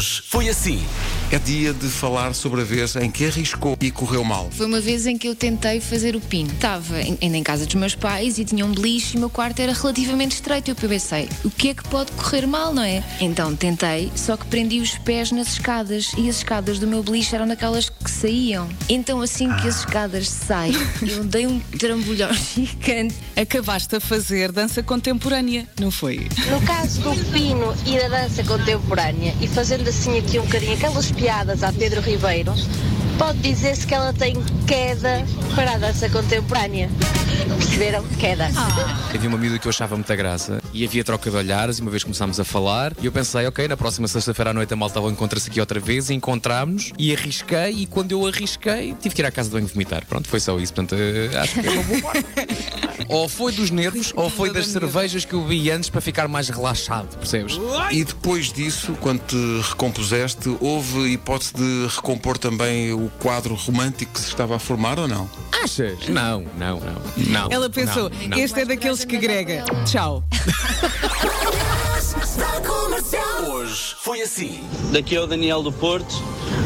Hoje foi assim. É dia de falar sobre a vez em que arriscou e correu mal. Foi uma vez em que eu tentei fazer o pino. Estava ainda em casa dos meus pais e tinha um beliche e o meu quarto era relativamente estreito. E eu pensei, o que é que pode correr mal, não é? Então tentei, só que prendi os pés nas escadas e as escadas do meu beliche eram daquelas que saíam. Então assim que as escadas saem, eu dei um trambolhão gigante. Acabaste a fazer dança contemporânea, não foi? No caso do pino e da dança contemporânea, e fazendo assim aqui um bocadinho aquelas piadas a Pedro Ribeiro, pode dizer-se que ela tem queda para a dança contemporânea. Perceberam? Queda. Havia uma miúda que eu achava muita graça e havia troca de olhares e uma vez começámos a falar e eu pensei, ok, na próxima sexta-feira à noite a malta encontra-se aqui outra vez e encontrámos e arrisquei e quando eu arrisquei tive que ir à casa de banho vomitar. Pronto, foi só isso. Portanto, eh, acho que é uma boa. Ou foi dos nervos ou foi das cervejas que eu bebi antes para ficar mais relaxado, percebes? E depois disso, quando te recompuseste, houve hipótese de recompor também o quadro romântico que se estava a formar ou não? Achas? Não, não, não. não Ela pensou, não, não. este é daqueles que grega. Tchau. Hoje foi assim. Daqui é o Daniel do Porto.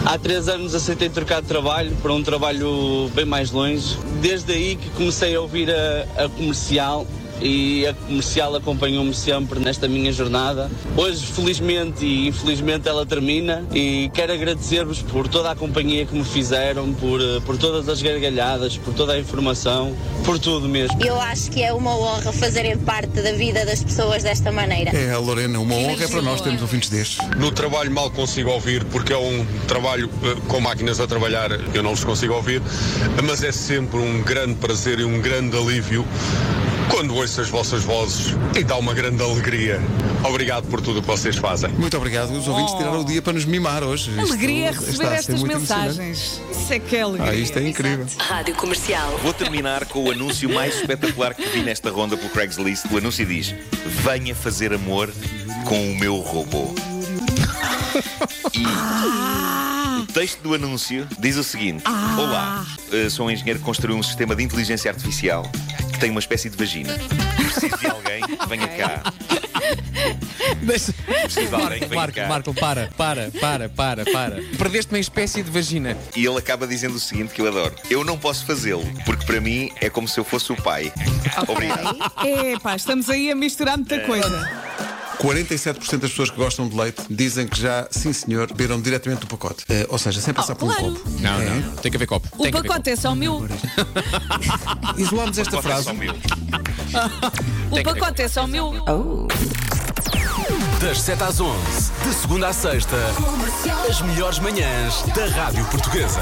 Há três anos aceitei trocar de trabalho para um trabalho bem mais longe. Desde aí que comecei a ouvir a, a comercial e a comercial acompanhou-me sempre nesta minha jornada. Hoje, felizmente e infelizmente, ela termina e quero agradecer-vos por toda a companhia que me fizeram, por, por todas as gargalhadas, por toda a informação, por tudo mesmo. Eu acho que é uma honra fazerem parte da vida das pessoas desta maneira. É, Lorena, uma honra é para nós termos ouvintes destes. No trabalho mal consigo ouvir, porque é um trabalho eh, com máquinas a trabalhar, eu não os consigo ouvir, mas é sempre um grande prazer e um grande alívio quando ouço as vossas vozes e dá uma grande alegria. Obrigado por tudo o que vocês fazem. Muito obrigado. Os ouvintes tiraram o dia para nos mimar hoje. Isto Alegria é está receber estas mensagens. Isso é que é alegria. Ah, isto é incrível. Rádio Comercial. Vou terminar com o anúncio mais espetacular que vi nesta ronda pelo Craigslist. O anúncio diz: Venha fazer amor com o meu robô. E o texto do anúncio diz o seguinte: Olá, eh, sou um engenheiro que construiu um sistema de inteligência artificial que tem uma espécie de vagina. Preciso de alguém que venha cá. Deixa- Preciso de alguém que venha Marco, cá. Marco, para, para, para, para, para. Perdeste uma espécie de vagina. E ele acaba dizendo o seguinte que eu adoro: Eu não posso fazê-lo, porque para mim é como se eu fosse o pai. Obrigado. É pá, estamos aí a misturar muita coisa. 47% das pessoas que gostam de leite dizem que já, sim senhor, beberam diretamente do pacote. Eh, ou seja, sem passar Oh, por um claro. copo. Não, É. não. Tem que haver copo. O Tem que haver pacote é só meu. Isolamos esta frase. só meu. O pacote é só meu. Das 7 às 11, de segunda à sexta, as melhores manhãs da Rádio Portuguesa.